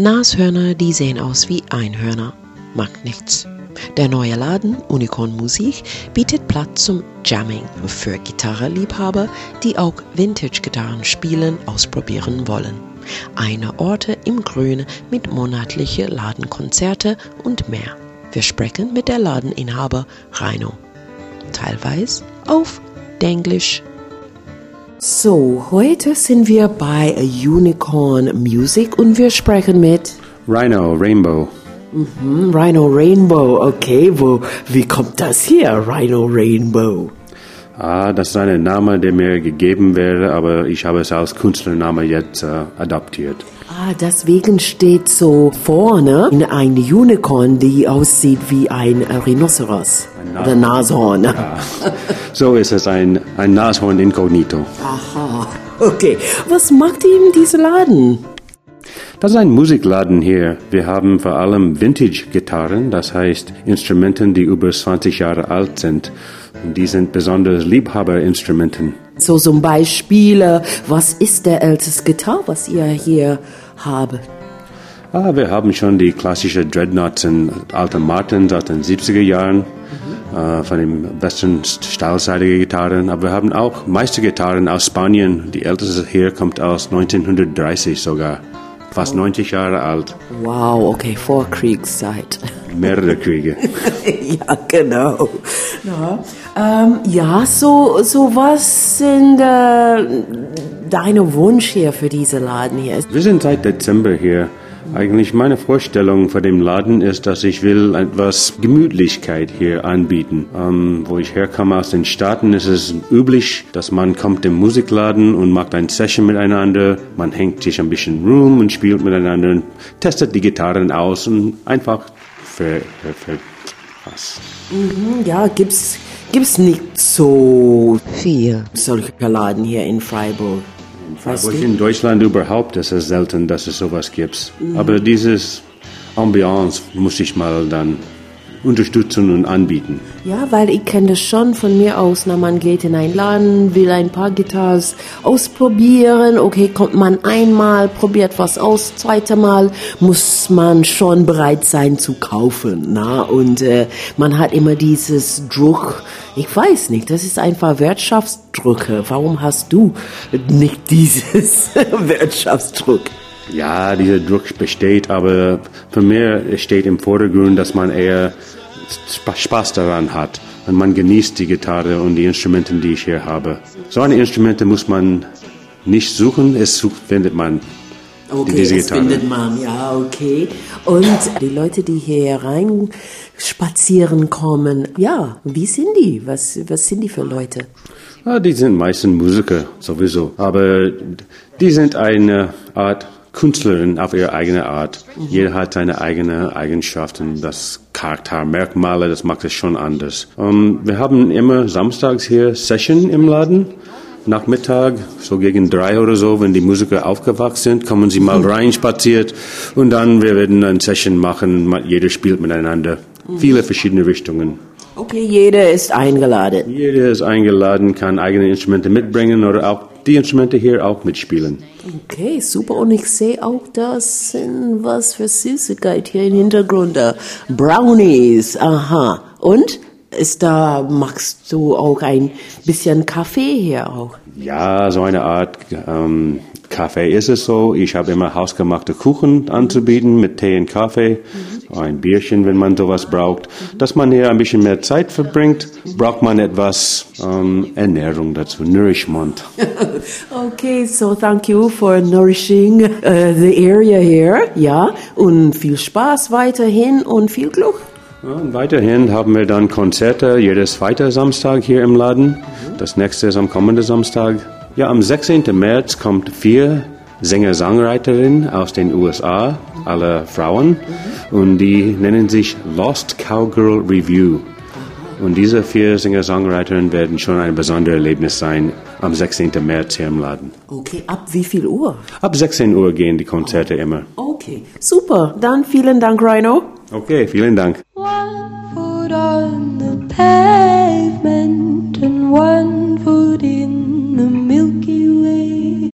Nashörner, die sehen aus wie Einhörner. Macht nichts. Der neue Laden Unicorn Musik bietet Platz zum Jamming für Gitarrenliebhaber, die auch Vintage-Gitarren spielen, ausprobieren wollen. Eine Orte im Grünen mit monatliche Ladenkonzerte und mehr. Wir sprechen mit der Ladeninhaber Reino. Teilweise auf Englisch. So, heute sind wir bei Unicorn Music und wir sprechen mit Rhino Rainbow. Mhm, Rhino Rainbow, okay, wo, wie kommt das hier, Rhino Rainbow? Ah, das ist ein Name, der mir gegeben wäre, aber ich habe es als Künstlername jetzt äh, adaptiert. Ah, deswegen steht so vorne ein Unicorn, die aussieht wie ein Rhinoceros. Ein Oder Nashorn. Ja. So ist es ein, ein Nashorn inkognito. Aha, okay. Was macht ihr in diesem Laden? Das ist ein Musikladen hier. Wir haben vor allem Vintage-Gitarren, das heißt Instrumenten, die über 20 Jahre alt sind. Und die sind besonders Liebhaberinstrumenten. So zum Beispiel, was ist der älteste Gitarre, was ihr hier habt? Ah, wir haben schon die klassische Dreadnoughts und alten Martins aus den 70er Jahren, mhm. äh, von den besten stahlseitigen Gitarren. Aber wir haben auch Meistergitarren aus Spanien. Die älteste hier kommt aus 1930 sogar fast 90 Jahre alt. Wow, okay, vor Kriegszeit. Mehrere Kriege. ja, genau. Ja, ähm, ja so, so was sind äh, deine Wunsch hier für diese Laden hier? Wir sind seit Dezember hier. Eigentlich meine Vorstellung von dem Laden ist, dass ich will etwas Gemütlichkeit hier anbieten. Ähm, wo ich herkomme aus den Staaten, ist es üblich, dass man kommt im Musikladen und macht ein Session miteinander. Man hängt sich ein bisschen rum und spielt miteinander und testet die Gitarren aus und einfach für, für, für was. Mhm, ja, gibt's gibt's nicht so viel solche Laden hier in Freiburg. Weißt in Deutschland überhaupt ist es selten, dass es sowas gibt. Mhm. Aber dieses Ambiance muss ich mal dann unterstützen und anbieten. Ja, weil ich kenne das schon von mir aus. Na, man geht in einen Laden, will ein paar Gitarren ausprobieren. Okay, kommt man einmal, probiert was aus. Zweite Mal muss man schon bereit sein zu kaufen. Na, und äh, man hat immer dieses Druck. Ich weiß nicht, das ist einfach Wirtschaftsdrucke. Warum hast du nicht dieses Wirtschaftsdruck? Ja, dieser Druck besteht, aber für mich steht im Vordergrund, dass man eher Spaß daran hat und man genießt die Gitarre und die Instrumente, die ich hier habe. So eine Instrumente muss man nicht suchen, es sucht, findet man. Okay, diese es Gitarre. findet man, ja, okay. Und die Leute, die hier rein spazieren kommen, ja, wie sind die? Was, was sind die für Leute? Ja, die sind meistens Musiker sowieso, aber die sind eine Art Künstlerin auf ihre eigene Art. Jeder hat seine eigenen Eigenschaften, das Charaktermerkmale, das macht es schon anders. Um, ähm, wir haben immer samstags hier Session im Laden. Nachmittag, so gegen drei oder so, wenn die Musiker aufgewacht sind, kommen sie mal mhm. rein spaziert und dann wir werden eine Session machen. Jeder spielt miteinander. Mhm. Viele verschiedene Richtungen. Okay, jeder ist eingeladen. Jeder ist eingeladen, kann eigene Instrumente mitbringen oder auch die Instrumente hier auch mitspielen. Okay, super. Und ich sehe auch, das sind was für Süßigkeit hier im Hintergrund. Brownies, aha. Und? Ist da, machst du auch ein bisschen Kaffee hier auch? Ja, so eine Art ähm, Kaffee ist es so. Ich habe immer hausgemachte Kuchen anzubieten mit Tee und Kaffee. Mhm ein Bierchen, wenn man sowas braucht. Dass man hier ein bisschen mehr Zeit verbringt, braucht man etwas ähm, Ernährung dazu, Nourishment. okay, so thank you for nourishing uh, the area here. Ja, und viel Spaß weiterhin und viel Glück. Ja, und weiterhin haben wir dann Konzerte jedes zweite Samstag hier im Laden. Das nächste ist am kommenden Samstag. Ja, am 16. März kommt vier Sänger-Songwriterin aus den USA, alle Frauen, und die nennen sich Lost Cowgirl Review. Und diese vier Singer-Songwriterinnen werden schon ein besonderes Erlebnis sein am 16. März hier im Laden. Okay, ab wie viel Uhr? Ab 16 Uhr gehen die Konzerte immer. Okay, super. Dann vielen Dank, Rhino. Okay, vielen Dank. One foot on the pavement and one